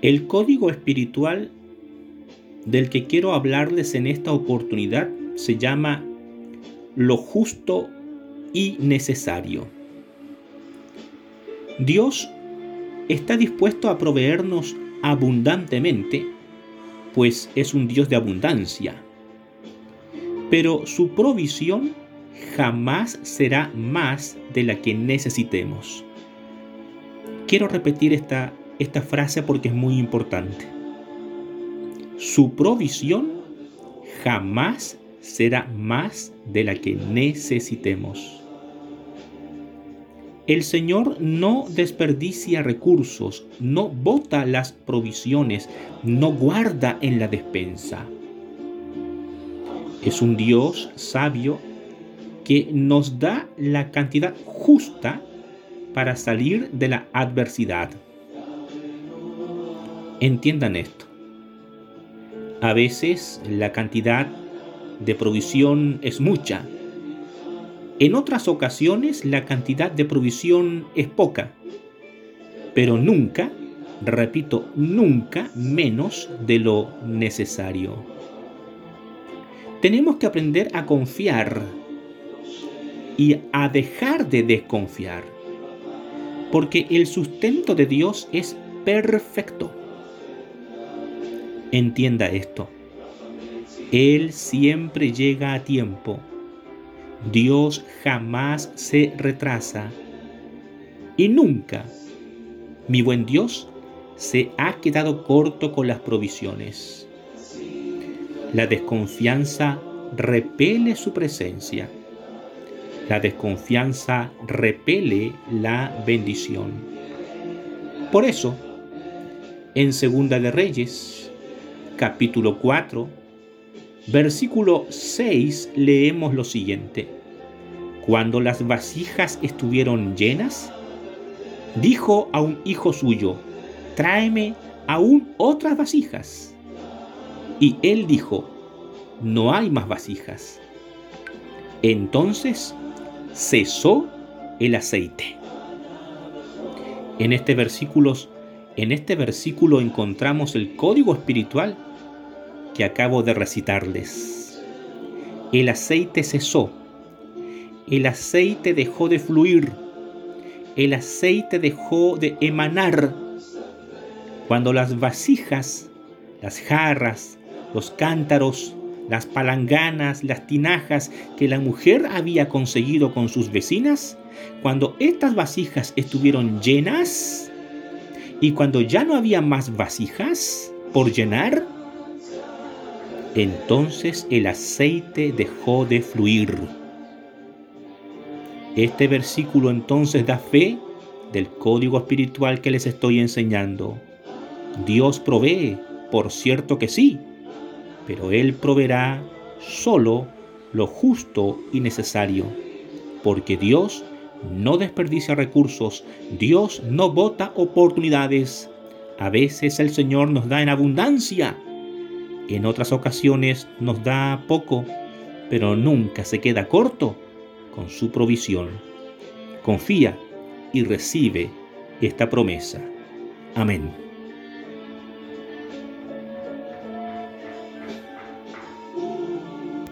El código espiritual del que quiero hablarles en esta oportunidad se llama lo justo y necesario. Dios está dispuesto a proveernos abundantemente, pues es un Dios de abundancia. Pero su provisión jamás será más de la que necesitemos. Quiero repetir esta, esta frase porque es muy importante. Su provisión jamás será más de la que necesitemos. El Señor no desperdicia recursos, no bota las provisiones, no guarda en la despensa. Es un Dios sabio que nos da la cantidad justa para salir de la adversidad. Entiendan esto. A veces la cantidad de provisión es mucha. En otras ocasiones la cantidad de provisión es poca. Pero nunca, repito, nunca menos de lo necesario. Tenemos que aprender a confiar y a dejar de desconfiar. Porque el sustento de Dios es perfecto. Entienda esto. Él siempre llega a tiempo. Dios jamás se retrasa. Y nunca, mi buen Dios, se ha quedado corto con las provisiones. La desconfianza repele su presencia. La desconfianza repele la bendición. Por eso, en Segunda de Reyes, capítulo 4, versículo 6, leemos lo siguiente. Cuando las vasijas estuvieron llenas, dijo a un hijo suyo, tráeme aún otras vasijas. Y él dijo, no hay más vasijas. Entonces cesó el aceite. En este versículo, en este versículo encontramos el código espiritual que acabo de recitarles. El aceite cesó. El aceite dejó de fluir. El aceite dejó de emanar. Cuando las vasijas, las jarras, los cántaros, las palanganas, las tinajas que la mujer había conseguido con sus vecinas, cuando estas vasijas estuvieron llenas y cuando ya no había más vasijas por llenar, entonces el aceite dejó de fluir. Este versículo entonces da fe del código espiritual que les estoy enseñando. Dios provee, por cierto que sí, pero Él proveerá solo lo justo y necesario, porque Dios no desperdicia recursos, Dios no bota oportunidades. A veces el Señor nos da en abundancia, en otras ocasiones nos da poco, pero nunca se queda corto con su provisión. Confía y recibe esta promesa. Amén.